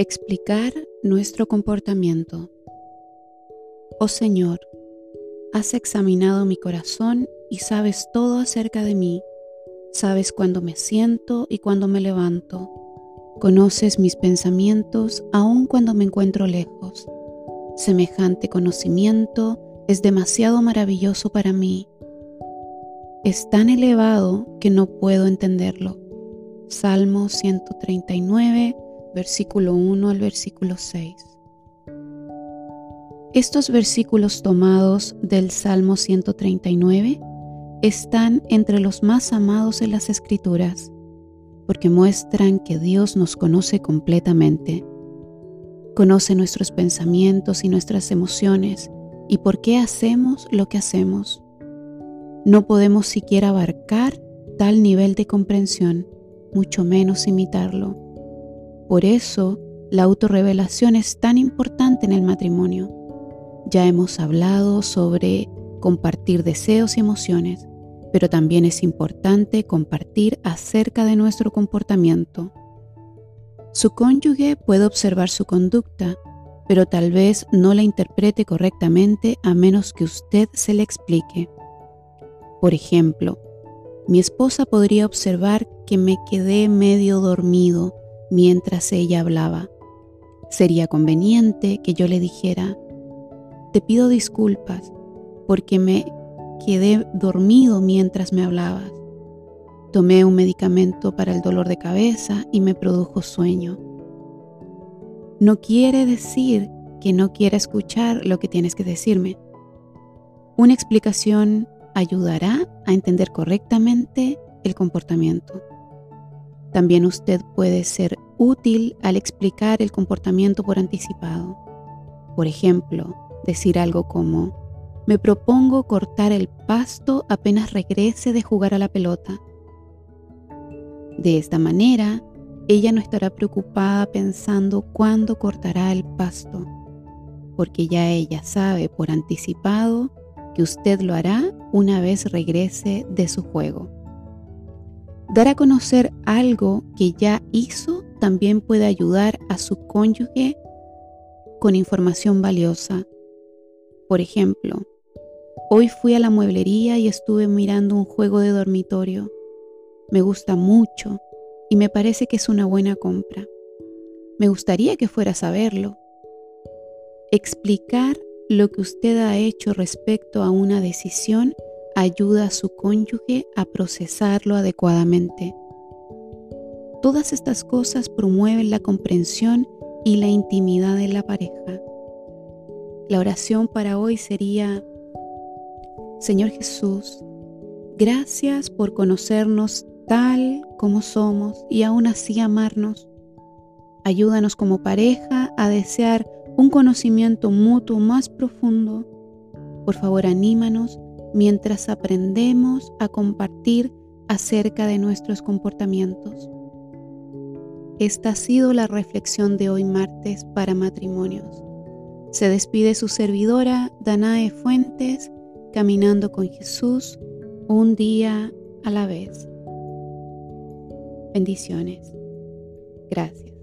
Explicar nuestro comportamiento. Oh Señor, has examinado mi corazón y sabes todo acerca de mí. Sabes cuándo me siento y cuándo me levanto. Conoces mis pensamientos aun cuando me encuentro lejos. Semejante conocimiento es demasiado maravilloso para mí. Es tan elevado que no puedo entenderlo. Salmo 139, versículo 1 al versículo 6. Estos versículos tomados del Salmo 139 están entre los más amados en las Escrituras, porque muestran que Dios nos conoce completamente. Conoce nuestros pensamientos y nuestras emociones y por qué hacemos lo que hacemos. No podemos siquiera abarcar tal nivel de comprensión, mucho menos imitarlo. Por eso, la autorrevelación es tan importante en el matrimonio. Ya hemos hablado sobre compartir deseos y emociones, pero también es importante compartir acerca de nuestro comportamiento. Su cónyuge puede observar su conducta, pero tal vez no la interprete correctamente a menos que usted se le explique. Por ejemplo, mi esposa podría observar que me quedé medio dormido mientras ella hablaba. Sería conveniente que yo le dijera, te pido disculpas porque me quedé dormido mientras me hablabas. Tomé un medicamento para el dolor de cabeza y me produjo sueño. No quiere decir que no quiera escuchar lo que tienes que decirme. Una explicación ayudará a entender correctamente el comportamiento. También usted puede ser útil al explicar el comportamiento por anticipado. Por ejemplo, decir algo como, me propongo cortar el pasto apenas regrese de jugar a la pelota. De esta manera, ella no estará preocupada pensando cuándo cortará el pasto, porque ya ella sabe por anticipado que usted lo hará una vez regrese de su juego. Dar a conocer algo que ya hizo también puede ayudar a su cónyuge con información valiosa. Por ejemplo, Hoy fui a la mueblería y estuve mirando un juego de dormitorio. Me gusta mucho y me parece que es una buena compra. Me gustaría que fueras a verlo. Explicar lo que usted ha hecho respecto a una decisión ayuda a su cónyuge a procesarlo adecuadamente. Todas estas cosas promueven la comprensión y la intimidad de la pareja. La oración para hoy sería, Señor Jesús, gracias por conocernos tal como somos y aún así amarnos. Ayúdanos como pareja a desear un conocimiento mutuo más profundo. Por favor, anímanos mientras aprendemos a compartir acerca de nuestros comportamientos. Esta ha sido la reflexión de hoy martes para matrimonios. Se despide su servidora Danae Fuentes caminando con Jesús un día a la vez. Bendiciones. Gracias.